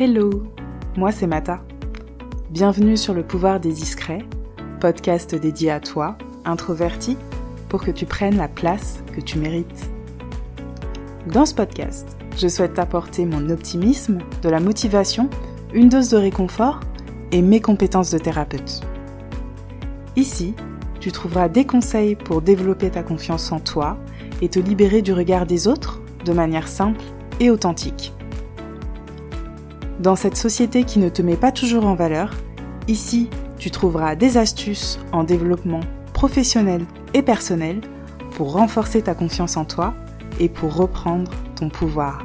Hello, moi c'est Mata. Bienvenue sur le pouvoir des discrets, podcast dédié à toi, introverti, pour que tu prennes la place que tu mérites. Dans ce podcast, je souhaite t'apporter mon optimisme, de la motivation, une dose de réconfort et mes compétences de thérapeute. Ici, tu trouveras des conseils pour développer ta confiance en toi et te libérer du regard des autres de manière simple et authentique. Dans cette société qui ne te met pas toujours en valeur, ici, tu trouveras des astuces en développement professionnel et personnel pour renforcer ta confiance en toi et pour reprendre ton pouvoir.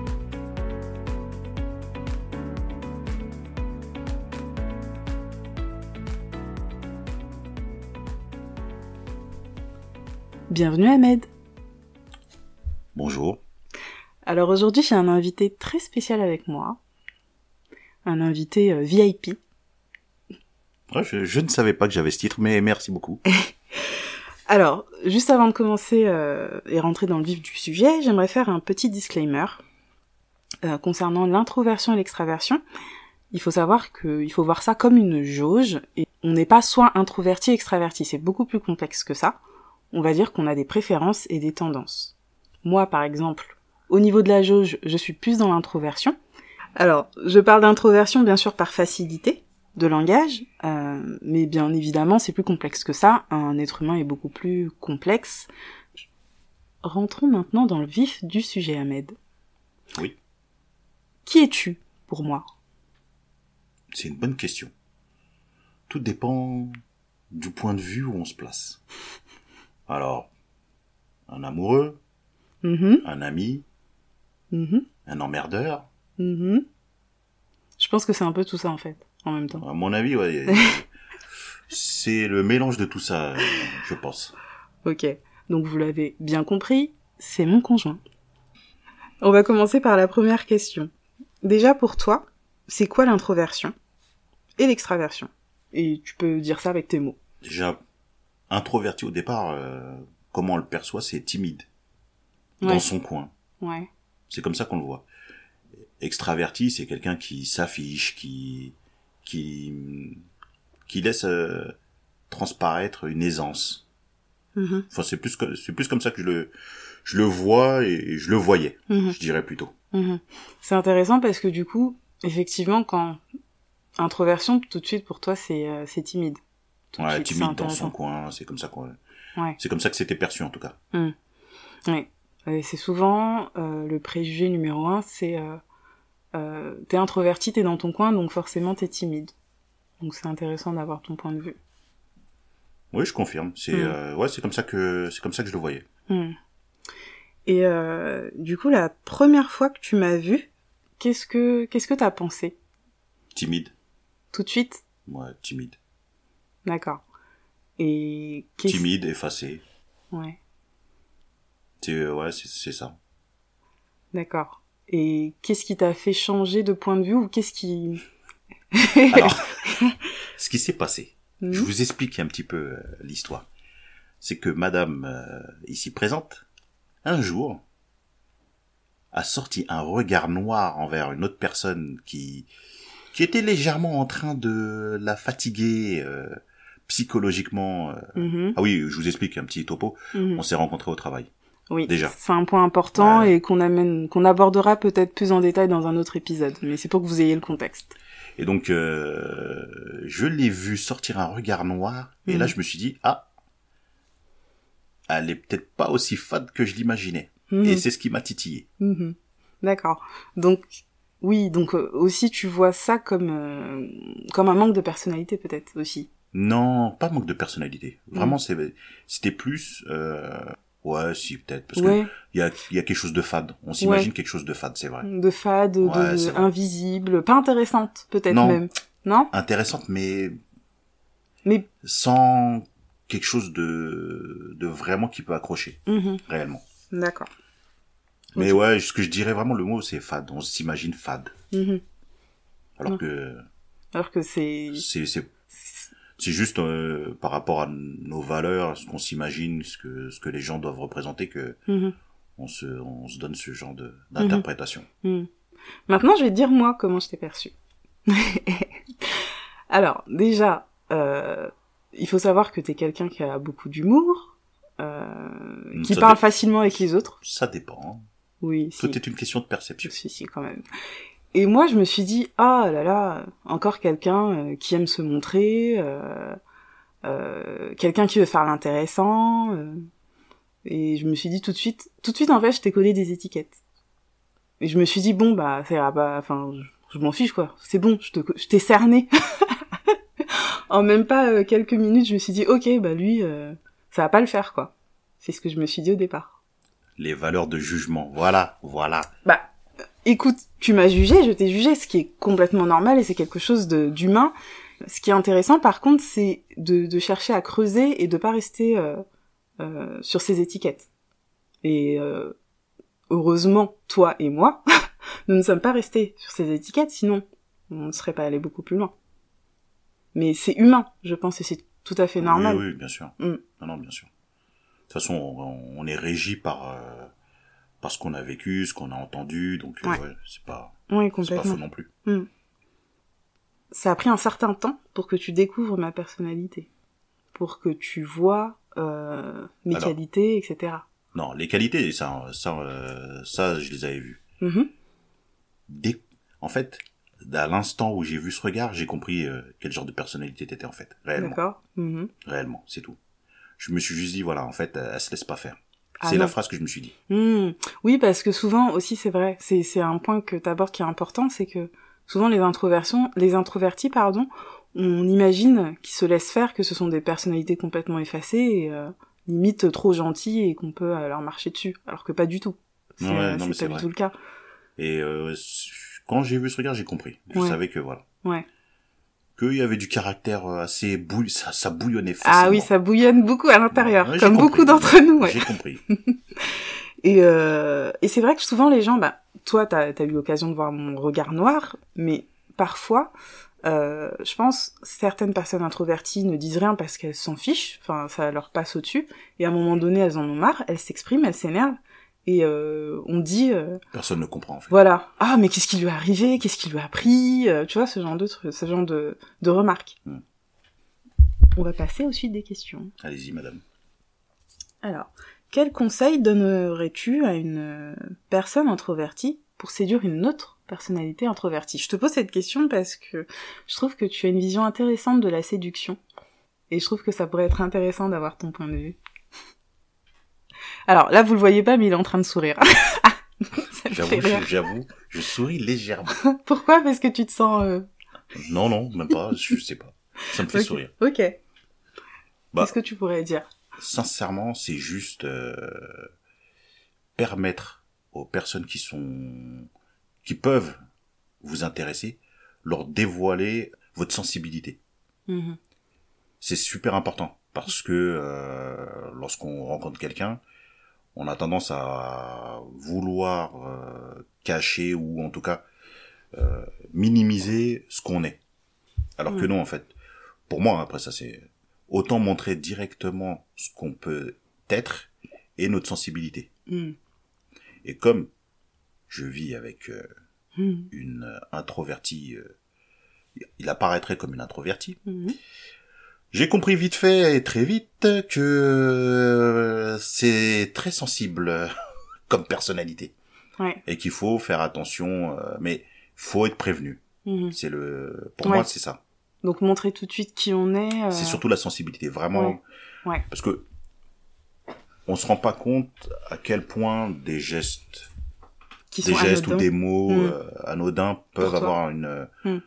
Bienvenue Ahmed. Bonjour. Alors aujourd'hui j'ai un invité très spécial avec moi. Un invité euh, VIP. Ouais, je, je ne savais pas que j'avais ce titre, mais merci beaucoup. Alors, juste avant de commencer euh, et rentrer dans le vif du sujet, j'aimerais faire un petit disclaimer euh, concernant l'introversion et l'extraversion. Il faut savoir qu'il faut voir ça comme une jauge et on n'est pas soit introverti extraverti, c'est beaucoup plus complexe que ça. On va dire qu'on a des préférences et des tendances. Moi, par exemple, au niveau de la jauge, je suis plus dans l'introversion. Alors, je parle d'introversion bien sûr par facilité de langage, euh, mais bien évidemment c'est plus complexe que ça. Un être humain est beaucoup plus complexe. Rentrons maintenant dans le vif du sujet, Ahmed. Oui. Qui es-tu pour moi? C'est une bonne question. Tout dépend du point de vue où on se place. Alors, un amoureux, Mhm, un ami, mhm, un emmerdeur. mhm. Je pense que c'est un peu tout ça en fait, en même temps. À mon avis, ouais, c'est le mélange de tout ça, je pense. Ok, donc vous l'avez bien compris, c'est mon conjoint. On va commencer par la première question. Déjà pour toi, c'est quoi l'introversion et l'extraversion? Et tu peux dire ça avec tes mots. Déjà, introverti au départ, euh, comment on le perçoit, c'est timide. Ouais. Dans son coin. Ouais. C'est comme ça qu'on le voit. Extraverti, c'est quelqu'un qui s'affiche, qui qui qui laisse euh, transparaître une aisance. Mhm, Enfin, c'est plus c'est plus comme ça que je le je le vois et je le voyais, mhm, je dirais plutôt. mhm. C'est intéressant parce que du coup, effectivement, quand introversion, tout de suite pour toi, c'est euh, c'est timide. Tout Ouais, suite, timide dans son coin, c'est comme ça qu'on Ouais. c'est comme ça que c'était perçu en tout cas. Ouais. Euh, c'est souvent euh, le préjugé numéro un, c'est euh, t'es introverti, t'es dans ton coin, donc forcément t'es timide. Donc c'est intéressant d'avoir ton point de vue. Oui, je confirme. C'est Mm. euh, ouais, c'est comme ça que c'est comme ça que je le voyais. Hmm. Et euh, du coup, la première fois que tu m'as vu, qu'est-ce que qu'est-ce que t'as pensé? Timide. Tout de suite? Ouais, timide. D'accord. Et. Timide, effacé. Ouais, C'est ouais, c'est c'est ça. d'accord. Et qu'est-ce qui t'a fait changer de point de vue ou qu'est-ce qui... Alors, ce qui s'est passé, Hmm je vous explique un petit peu euh, l'histoire. C'est que madame euh, ici présente, un jour, a sorti un regard noir envers une autre personne qui qui était légèrement en train de la fatiguer euh, psychologiquement. euh. Mhm, Ah oui, je vous explique un petit topo. mhm. On s'est rencontrés au travail. Oui, Déjà. c'est un point important Ouais. et qu'on amène, qu'on abordera peut-être plus en détail dans un autre épisode. Mais c'est pour que vous ayez le contexte. Et donc, euh, je l'ai vu sortir un regard noir, et Mhm. là, je me suis dit, ah, elle est peut-être pas aussi fade que je l'imaginais. Mhm, Et c'est ce qui m'a titillé. mhm. D'accord. Donc oui, donc euh, aussi tu vois ça comme euh, comme un manque de personnalité peut-être aussi. Non, pas manque de personnalité. Vraiment, Mhm. c'était plus, ouais, si, peut-être, parce ouais, que il y a, y a quelque chose de fade. On s'imagine quelque chose de fade, c'est vrai. de fade, Ouais, de invisible, pas intéressante peut-être même. Non? Intéressante, mais Mais sans quelque chose de, de vraiment qui peut accrocher, mhm, réellement. d'accord. Mais ouais, ce que je dirais vraiment, le mot, c'est fade. On s'imagine fade. Mhm. Alors que, Alors que c'est c'est c'est juste euh, par rapport à nos valeurs ce qu'on s'imagine ce que ce que les gens doivent représenter que Mhm, on se on se donne ce genre de d'interprétation mhm. Maintenant, je vais te dire moi comment je t'ai perçu. Alors, déjà, euh, il faut savoir que t'es quelqu'un qui a beaucoup d'humour, euh, qui Ça parle facilement avec les autres. Ça dépend. Oui, si. Tout est une question de perception. Si, si, quand même. Et moi, je me suis dit, ah là là, encore quelqu'un euh, qui aime se montrer, euh, euh, quelqu'un qui veut faire l'intéressant. euh. et je me suis dit tout de suite, tout de suite, en fait, je t'ai collé des étiquettes. Et je me suis dit, bon, bah, c'est, ah bah, enfin, je, je m'en fiche, quoi. C'est bon, je te, je t'ai cerné. en même pas euh, quelques minutes, je me suis dit, ok, bah, lui, euh, ça va pas le faire, quoi. C'est ce que je me suis dit au départ. Les valeurs de jugement. Voilà, voilà. Bah, écoute, tu m'as jugé, je t'ai jugé, ce qui est complètement normal et c'est quelque chose d'humain. Ce qui est intéressant, par contre, c'est de, de chercher à creuser et de pas rester euh, euh, sur ces étiquettes. Et euh, heureusement, toi et moi, nous ne sommes pas restés sur ces étiquettes, sinon on ne serait pas allé beaucoup plus loin. Mais c'est humain, je pense, et c'est tout à fait normal. Oui, oui, bien sûr. Mm. Non, non, bien sûr. De toute façon, on, on est régi par, euh, par ce qu'on a vécu, ce qu'on a entendu, donc euh, Ouais. ouais, c'est pas, Oui, pas faux non plus. ça a pris un certain temps pour que tu découvres ma personnalité, pour que tu vois euh, mes Alors. qualités, etc. Non, les qualités, ça, ça, euh, ça, je les avais vues. Mhm. Dès, en fait, à l'instant où j'ai vu ce regard, j'ai compris euh, quel genre de personnalité t'étais en fait, réellement, D'accord. Mhm. réellement, c'est tout. Je me suis juste dit, voilà, en fait, elle, elle se laisse pas faire. Ah c'est la phrase que je me suis dit. Hmm. Oui, parce que souvent aussi, c'est vrai, c'est un point que tu abordes qui est important, c'est que souvent les introversions, les introvertis, pardon, on imagine qu'ils se laissent faire, que ce sont des personnalités complètement effacées et euh, limite trop gentilles et qu'on peut euh, leur marcher dessus, alors que pas du tout. C'est Ouais, euh, pas du vrai. tout le cas. Et euh, quand j'ai vu ce regard, j'ai compris. Je Ouais. savais que voilà, Ouais. Qu'il y avait du caractère euh, assez bouille, ça, ça bouillonnait facilement. Ah oui, ça bouillonne beaucoup à l'intérieur, Ouais, comme compris. beaucoup d'entre nous. Ouais. J'ai compris. Et, euh, et c'est vrai que souvent les gens, bah, toi, t'as as eu l'occasion de voir mon regard noir, mais parfois, euh, je pense, certaines personnes introverties ne disent rien parce qu'elles s'en fichent, enfin, ça leur passe au-dessus, et à un moment donné, elles en ont marre, elles s'expriment, elles s'énervent, et euh, on dit, euh, Personne ne comprend en fait. voilà, ah, mais qu'est-ce qui lui est arrivé, qu'est-ce qui lui a pris, euh, tu vois, ce genre de, ce genre de, de remarques. Hmm. On va passer au suite des questions. Allez-y, madame. Alors, quel conseil donnerais-tu à une euh, personne introvertie pour séduire une autre personnalité introvertie? Je te pose cette question parce que je trouve que tu as une vision intéressante de la séduction. Et je trouve que ça pourrait être intéressant d'avoir ton point de vue. Alors là, vous le voyez pas, mais il est en train de sourire. me J'avoue, j'avoue, je souris légèrement. Pourquoi? Parce que tu te sens... euh, Non, non, même pas, je sais pas. Ça me fait sourire. Ok. Bah. Qu'est-ce que tu pourrais dire? Sincèrement, c'est juste euh, permettre aux personnes qui sont, qui peuvent vous intéresser, leur dévoiler votre sensibilité. Mhm. C'est super important parce que euh, lorsqu'on rencontre quelqu'un, on a tendance à vouloir euh, cacher ou en tout cas euh, minimiser ce qu'on est. Alors que Ouais. non, en fait, pour moi, après ça c'est autant montrer directement ce qu'on peut être et notre sensibilité. Mhm. Et comme je vis avec euh, Mhm. une introvertie, il apparaîtrait comme une introvertie. J'ai compris vite fait et très vite que euh, c'est très sensible comme personnalité Ouais. et qu'il faut faire attention, euh, mais faut être prévenu. Mhm. C'est le, pour Ouais. moi, c'est ça. Donc montrer tout de suite qui on est. euh, C'est surtout la sensibilité, vraiment. Ouais. Parce que on se rend pas compte à quel point des gestes, qui des gestes ou des mots euh, anodins peuvent avoir une, Mm.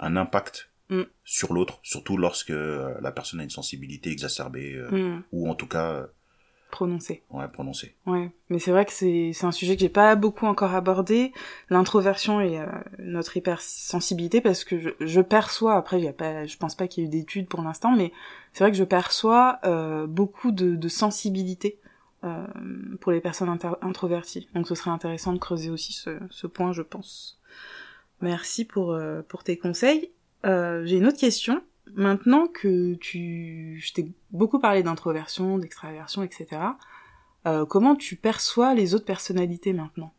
un impact Mm. sur l'autre, surtout lorsque euh, la personne a une sensibilité exacerbée euh, Mhm. ou en tout cas, euh, Prononcé. ouais, prononcée. Ouais, mais c'est vrai que c'est c'est un sujet que j'ai pas beaucoup encore abordé, l'introversion et notre hypersensibilité parce que je, je perçois après il y a pas je pense pas qu'il y ait eu d'études pour l'instant mais c'est vrai que je perçois euh, beaucoup de, de sensibilité euh, pour les personnes inter- introverties. Donc ce serait intéressant de creuser aussi ce, ce point je pense. Merci pour euh, pour tes conseils. Euh, j'ai une autre question. Maintenant que tu je t'ai beaucoup parlé d'introversion, d'extraversion, etc. Euh, comment tu perçois les autres personnalités maintenant?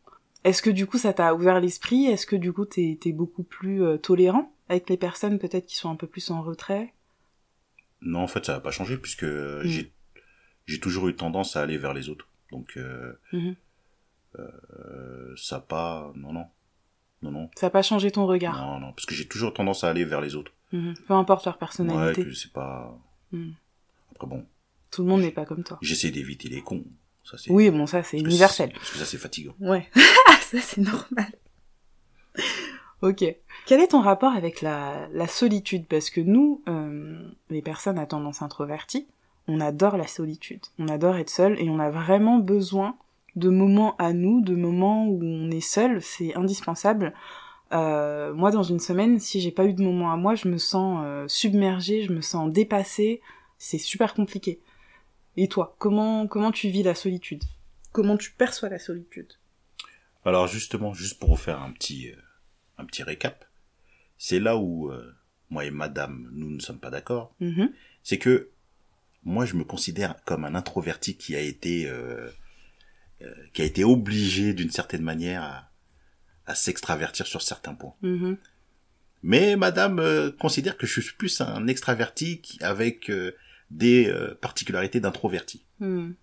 Est-ce que du coup ça t'a ouvert l'esprit? Est-ce que du coup t'es es beaucoup plus euh, tolérant avec les personnes peut-être qui sont un peu plus en retrait? Non, en fait, ça n'a pas changé puisque Mm. j'ai j'ai toujours eu tendance à aller vers les autres. Donc euh, ça pas non non non non Ça n'a pas changé ton regard non non parce que j'ai toujours tendance à aller vers les autres. Mhm. Peu importe leur Ouais, personnalité. que c'est pas Mhm. après bon Tout le monde n'est pas comme toi. j'essaie d'éviter les cons. Ça c'est Oui, bon, ça c'est universel. c'est- Parce que ça c'est fatigant. Ouais. ça c'est normal. ok. Quel est ton rapport avec la, la solitude? Parce que nous, euh, les personnes à tendance introvertie, on adore la solitude. On adore être seul et on a vraiment besoin de moments à nous, de moments où on est seul. C'est indispensable. Euh, moi, dans une semaine, si j'ai pas eu de moment à moi, je me sens euh, submergée, je me sens dépassée. C'est super compliqué. Et toi, comment comment tu vis la solitude? Comment tu perçois la solitude? Alors justement, juste pour vous faire un petit, euh, un petit récap, c'est là où moi et Madame, nous ne sommes pas d'accord. Mhm. C'est que moi, je me considère comme un introverti qui a été, qui a été obligé d'une certaine manière à, à s'extravertir sur certains points. Mhm. Mais Madame euh, considère que je suis plus un extraverti avec euh, des euh, particularités d'introverti. Mhm.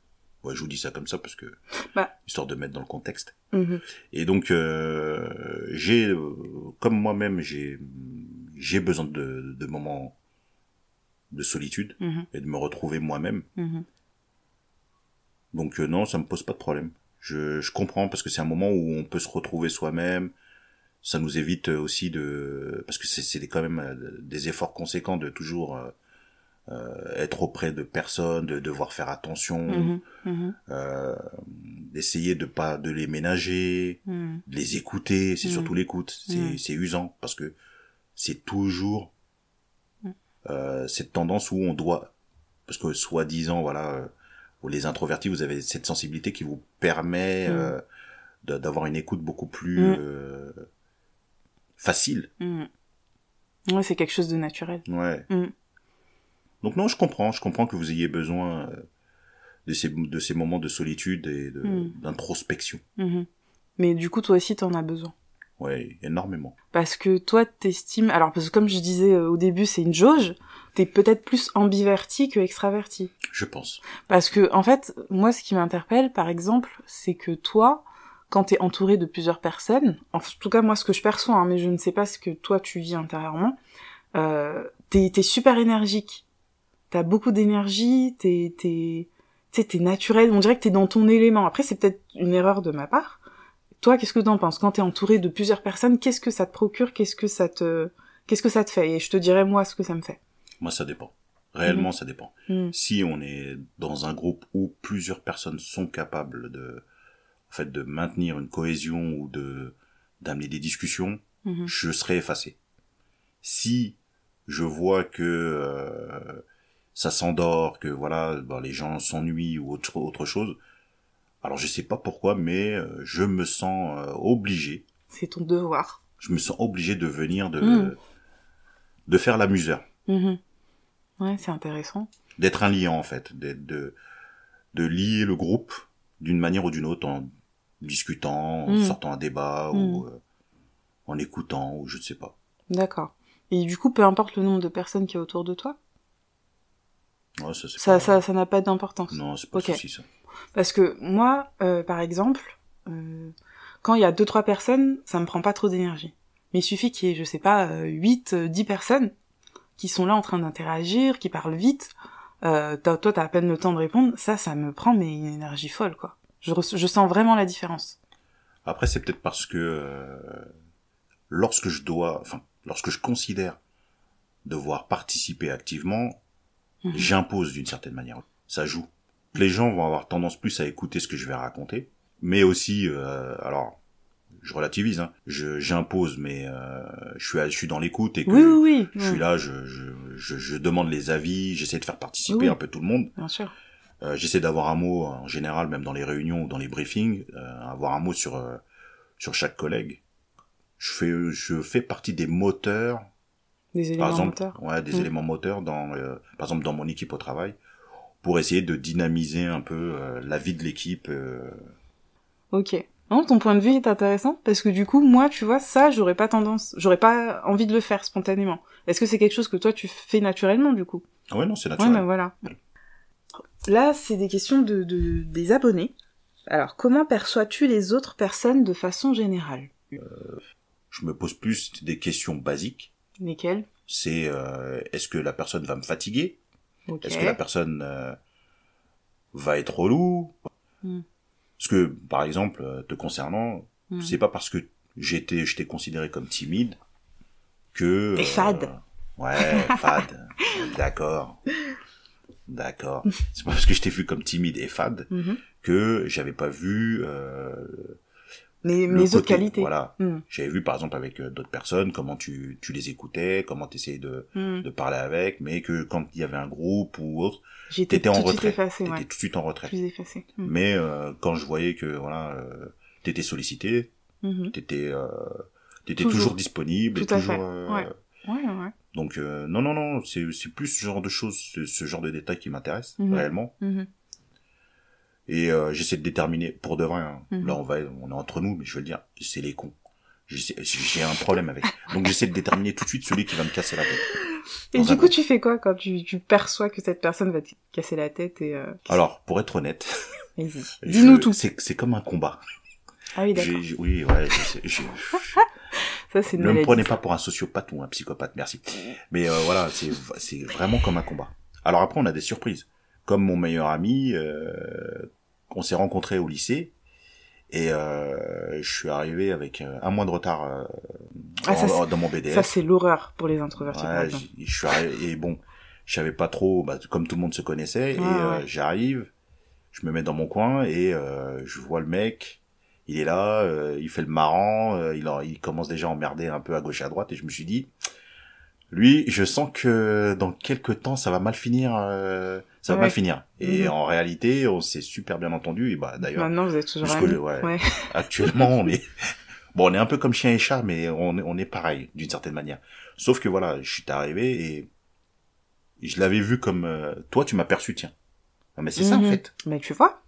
Ouais, je vous dis ça comme ça parce que Bah. histoire de mettre dans le contexte. Mhm. Et donc, euh, j'ai, euh, comme moi-même, j'ai, j'ai besoin de, de moments de solitude Mhm. et de me retrouver moi-même. Donc euh, non, ça me pose pas de problème. Je, je comprends parce que c'est un moment où on peut se retrouver soi-même. Ça nous évite euh, aussi de, parce que c'est, c'est quand même euh, des efforts conséquents de toujours euh, être auprès de personnes, de devoir faire attention, Mhm. Mhm. euh, d'essayer de pas de les ménager. Mhm. de les écouter, c'est Mm. surtout l'écoute, c'est Mm. c'est usant parce que c'est toujours Mm. euh, cette tendance où on doit, parce que soi-disant, voilà, pour les introvertis, vous avez cette sensibilité qui vous permet Mm. euh, d'avoir une écoute beaucoup plus Mm. euh, facile. Mhm. Ouais, c'est quelque chose de naturel. Ouais. Mm. Donc non, je comprends, je comprends que vous ayez besoin euh, de ces de ces moments de solitude et Mm. d'introspection. Mhm. Mais du coup, toi aussi, t'en as besoin. Ouais, énormément. Parce que toi, t'estimes... Alors, parce que comme je disais euh, au début, c'est une jauge. T'es peut-être plus ambiverti que extraverti. Je pense. Parce que, en fait, moi, ce qui m'interpelle, par exemple, c'est que toi, quand t'es entouré de plusieurs personnes, en tout cas, moi, ce que je perçois, hein, mais je ne sais pas ce que toi, tu vis intérieurement, euh, t'es, super énergique. T'as beaucoup d'énergie, t'es, t'es, t'es naturel, on dirait que t'es dans ton élément. Après, c'est peut-être une erreur de ma part. Toi, qu'est-ce que t'en penses? Quand t'es entouré de plusieurs personnes, qu'est-ce que ça te procure? Qu'est-ce que ça te, qu'est-ce que ça te fait? Et je te dirais, moi, ce que ça me fait. Moi, ça dépend. Réellement, ça dépend. Hmm. si on est dans un groupe où plusieurs personnes sont capables de, en fait, de maintenir une cohésion ou de d'amener des discussions, Mhm. je serai effacé. Si je vois que euh, ça s'endort, que voilà, ben, les gens s'ennuient ou autre autre chose, alors je sais pas pourquoi, mais euh, je me sens euh, obligé, C'est ton devoir. je me sens obligé de venir de Mm. de faire l'amuseur. Mhm. Ouais, c'est intéressant. d'être un liant en fait, d'être de de lier le groupe d'une manière ou d'une autre en discutant, en Mm. sortant un débat Mm. ou euh, en écoutant ou je ne sais pas. D'accord. Et du coup, peu importe le nombre de personnes qui est autour de toi, Ouais, ça c'est ça, pas... ça, ça n'a pas d'importance. Non, c'est pas Ok. le souci ça. Parce que moi, euh, par exemple, euh, quand il y a deux trois personnes, ça me prend pas trop d'énergie. Mais il suffit qu'il y ait, je sais pas, euh, 8, euh, 10 personnes qui sont là en train d'interagir, qui parlent vite. Euh, t'as- toi, t'as à peine le temps de répondre. Ça, ça me prend mais une énergie folle, quoi. Je, je sens vraiment la différence. Après c'est peut-être parce que euh, lorsque je dois, enfin lorsque je considère devoir participer activement, Mhm. j'impose d'une certaine manière. Ça joue. Les gens vont avoir tendance plus à écouter ce que je vais raconter, mais aussi, euh, alors, je relativise, hein, je j'impose, mais euh, je suis je suis dans l'écoute et que Oui, oui, oui. je suis là, je, je, je, je demande les avis, j'essaie de faire participer un peu tout le monde. Bien sûr. Euh, j'essaie d'avoir un mot en général, même dans les réunions ou dans les briefings, avoir un mot sur sur chaque collègue. Je fais je fais partie des moteurs Des éléments par exemple, moteurs. ouais, des Mm. éléments moteurs dans, euh, par exemple, dans mon équipe au travail, pour essayer de dynamiser un peu euh, la vie de l'équipe. euh. Ok. Non, ton point de vue est intéressant parce que du coup, moi, tu vois, ça, j'aurais pas tendance, j'aurais pas envie de le faire spontanément. Est-ce que c'est quelque chose que toi tu fais naturellement du coup? Ah ouais, non, c'est Ouais, naturel. ben voilà. Là, c'est des questions de, de des abonnés. Alors, comment perçois-tu les autres personnes de façon générale? Je me pose plus des questions basiques. Lesquelles? C'est euh, est-ce que la personne va me fatiguer? Est-ce que la personne euh, va être relou Hmm. Parce que, par exemple, euh, te concernant, Hmm. c'est pas parce que j'étais, je t'ai considéré comme timide que. Et fade. Ouais, fade. D'accord. D'accord. C'est pas parce que je t'ai vu comme timide et fade Mhm. que j'avais pas vu euh, Mais le mes autres qualités. Voilà. Hmm. J'avais vu par exemple avec euh, d'autres personnes comment tu, tu les écoutais, comment tu essayais de, Hmm. de parler avec, mais que quand il y avait un groupe ou autre, J'étais tout en suite retrait. effacée, ouais. tout de suite en retrait. Plus effacée. Hmm. Mais euh, quand je voyais que voilà, euh, t'étais sollicité, Mhm. t'étais euh, t'étais Toujours. toujours, disponible et Tout à toujours. fait. euh, Ouais. Ouais, ouais. Donc non non non, c'est plus ce genre de choses, ce, ce genre de détails qui m'intéressent Mhm. réellement. Mhm. Et euh, j'essaie de déterminer pour de vrai. hein. Mhm. Là on va on est entre nous, mais je veux le dire, c'est les cons. J'ai un problème avec. Donc j'essaie de déterminer tout de suite celui qui va me casser la tête. Et du coup, tu fais quoi quand tu, tu perçois que cette personne va te casser la tête et... Euh... Alors pour être honnête, Dis-nous tout. C'est c'est comme un combat. Ah oui, d'accord. Oui ouais. je Ça, c'est Ne me prenez pas pour un sociopathe ou un psychopathe, merci. Mais euh, voilà, c'est c'est vraiment comme un combat. Alors après, on a des surprises. Comme mon meilleur ami, euh, on s'est rencontré au lycée. Et euh, je suis arrivé avec euh, un mois de retard euh, Ah, en- dans mon BDS. Ça, c'est l'horreur pour les introvertis, Ouais, je suis arrivé, et bon, je savais pas trop, bah, comme tout le monde se connaissait, et Ouais, euh, j'arrive, je me mets dans mon coin et euh, je vois le mec, il est là, euh, il fait le marrant, euh, il, il commence déjà à emmerder un peu à gauche et à droite, et je me suis dit, lui, je sens que dans quelques temps, ça va mal finir, euh, ça va mal finir. Et Mhm. en réalité, on s'est super bien entendu, et bah d'ailleurs, Maintenant, vous êtes toujours amis. ouais. Ouais. Actuellement, on est bon, on est un peu comme chien et chat, mais on est, on est pareil d'une certaine manière. Sauf que voilà, je suis arrivé et je l'avais vu comme euh, toi, tu m'as perçu, tiens. Non, mais c'est ça en Mhm. fait. Mais tu vois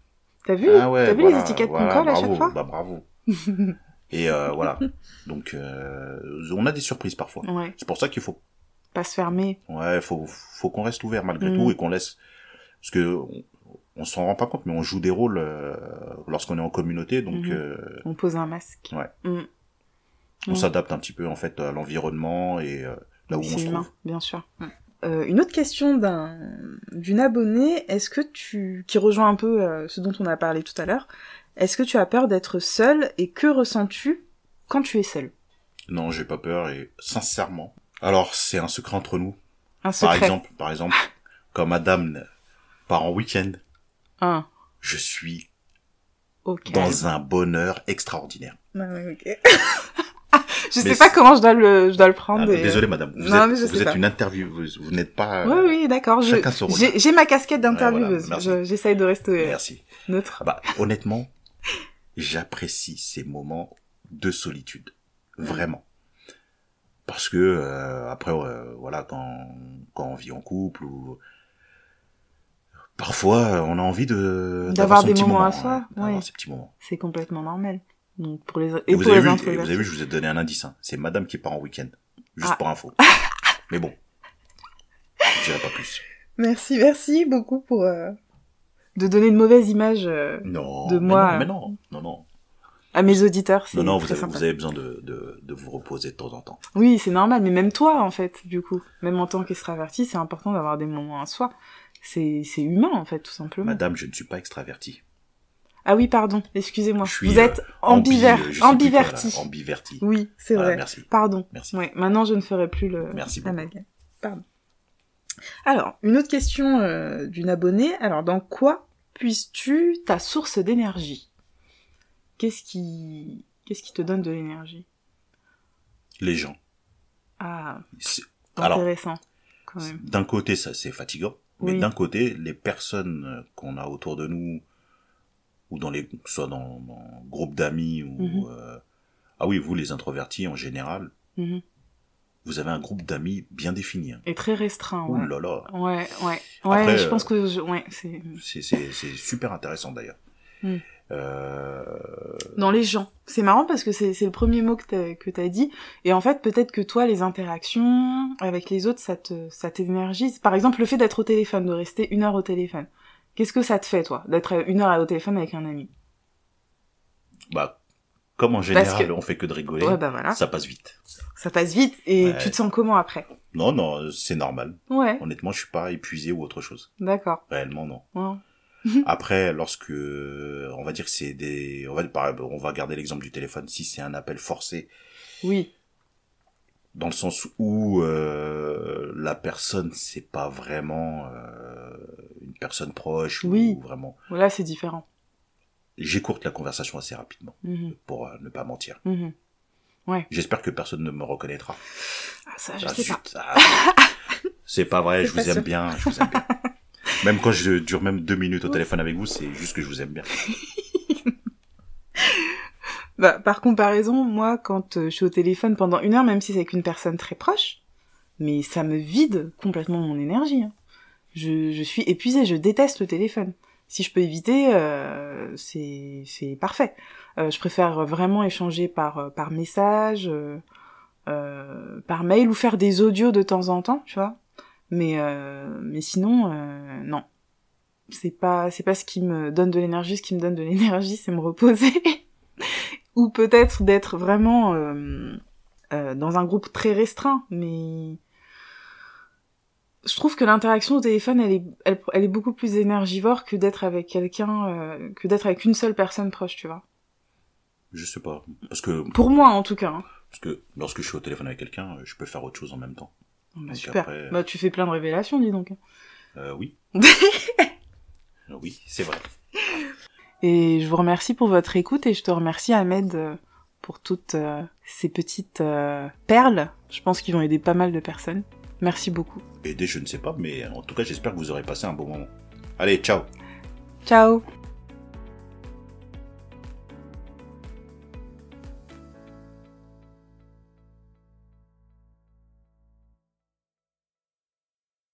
T'as vu Ah T'as vu voilà, les étiquettes voilà, qu'on colle à chaque fois Bah bravo. et euh, voilà. Donc euh, on a des surprises parfois. Ouais. C'est pour ça qu'il faut, Pas se fermer. ouais, faut, faut qu'on reste ouvert malgré Mhm. tout et qu'on laisse, parce que on, on s'en rend pas compte, mais on joue des rôles euh, lorsqu'on est en communauté, donc euh, On pose un masque. Ouais. Mm. on Mm. s'adapte un petit peu en fait à l'environnement et euh, là où on se humain, trouve. bien sûr. Euh, une autre question d'un d'une abonnée, est-ce que tu qui rejoint un peu euh, ce dont on a parlé tout à l'heure, est-ce que tu as peur d'être seul et que ressens-tu quand tu es seul? Non, j'ai pas peur et sincèrement. Alors, c'est un secret entre nous. Un Par secret. exemple, par exemple, quand madame part en week-end, Un. je suis dans un bonheur extraordinaire. Ouais, ouais, je Mais sais pas comment je dois le je dois le prendre. Ah, et- désolé madame, vous Non, êtes, mais je vous sais êtes pas. une interview, vous, n'êtes pas... Oui, oui, d'accord. J'ai ma casquette Ouais, voilà, d'intervieweuse. Je- J'essaye de rester Merci. neutre. Ah Bah, honnêtement, j'apprécie ces moments de solitude. Vraiment. Parce que, euh, après, euh, voilà, quand, quand on vit en couple ou... Parfois, on a envie de... D'avoir des moments moment, à soi, ouais. ces petits moments. C'est complètement normal. Donc pour les Et, et vous, pour avez les vu, introvertis. vous avez vu, je vous ai donné un indice. Hein. C'est madame qui part en week-end. Juste Ah. pour info. Mais bon. Je dirais pas plus. Merci, merci beaucoup pour euh, de donner une mauvaise image euh, Non. De mais moi, Non, mais euh, non. Non, non. à mes auditeurs. C'est Non, non, vous avez, sympa. vous avez besoin de, de, de vous reposer de temps en temps. Oui, c'est normal, mais même toi, en fait, du coup, même en tant qu'extraverti, c'est important d'avoir des moments à soi. C'est humain, en fait, tout simplement. Madame, je ne suis pas extraverti. Ah oui, pardon, excusez-moi. Vous euh, êtes. Ambi- quoi, ambiverti. ambiverti. Oui, c'est Voilà, vrai. merci. Pardon. Merci. Ouais, maintenant je ne ferai plus le Merci beaucoup. Pardon. Alors, une autre question euh, d'une abonnée. Alors, dans quoi puisses-tu ta source d'énergie? Qu'est-ce qui qu'est-ce qui te donne de l'énergie? Les gens. Ah, Alors, intéressant quand même. d'un côté, ça c'est fatigant, mais Oui. d'un côté, les personnes euh, qu'on a autour de nous, ou dans les, soit dans, dans groupe d'amis, ou Mhm. euh, ah oui, vous les introvertis en général, Mhm. Vous avez un groupe d'amis bien défini. Hein. Et très restreint, Ouh ouais. là là, Ouais, ouais. Ouais, Après, je euh, pense que je... ouais, c'est c'est c'est super intéressant d'ailleurs. Mm. Euh... Dans les gens. C'est marrant parce que c'est le premier mot que que t'as dit. Et en fait, peut-être que toi, les interactions avec les autres, ça te ça t'énergise. Par exemple, le fait d'être au téléphone, de rester une heure au téléphone. Qu'est-ce que ça te fait, toi, d'être une heure au téléphone avec un ami? Bah, comme en général, on fait que de rigoler, ouais, bah voilà. ça passe vite. Ça passe vite et tu te sens comment après? Non, non, c'est normal. Ouais. Honnêtement, je suis pas épuisé ou autre chose. D'accord. Réellement, non. Ouais. Après, lorsque on va dire que c'est des, on va on va garder l'exemple du téléphone. Si c'est un appel forcé, oui, dans le sens où euh, la personne c'est pas vraiment euh, une personne proche oui. ou vraiment. Voilà, c'est différent. J'écourte la conversation assez rapidement Mhm. pour euh, ne pas mentir. Mhm. Ouais. J'espère que personne ne me reconnaîtra. Ah, ça, je Ah, sais zut, pas. ah, c'est pas vrai, je pas vous bien, je vous aime bien. Même quand je dure même deux minutes au téléphone avec vous, c'est juste que je vous aime bien. Bah, par comparaison, moi, quand euh, je suis au téléphone pendant une heure, même si c'est avec une personne très proche, mais ça me vide complètement mon énergie. hein. Je, je suis épuisée, je déteste le téléphone. Si je peux éviter, euh, c'est parfait. Euh, je préfère vraiment échanger par euh, par message, par mail ou faire des audios de temps en temps, tu vois. Mais mais sinon, non. C'est pas c'est pas ce qui me donne de l'énergie. Ce qui me donne de l'énergie, c'est me reposer. ou peut-être d'être vraiment dans un groupe très restreint, mais je trouve que l'interaction au téléphone, elle est, elle, elle est beaucoup plus énergivore que d'être avec quelqu'un, euh, que d'être avec une seule personne proche, tu vois. Je sais pas, parce que Pour moi, en tout cas. hein. parce que lorsque je suis au téléphone avec quelqu'un, euh, je peux faire autre chose en même temps. Bah, super. après- Bah, tu fais plein de révélations, dis donc. Euh, oui. oui, c'est vrai. Et je vous remercie pour votre écoute et je te remercie Ahmed euh, pour toutes euh, ces petites euh, perles. Je pense qu'ils vont aider pas mal de personnes. Merci beaucoup. Aider, je ne sais pas, mais en tout cas, j'espère que vous aurez passé un bon moment. Allez, ciao Ciao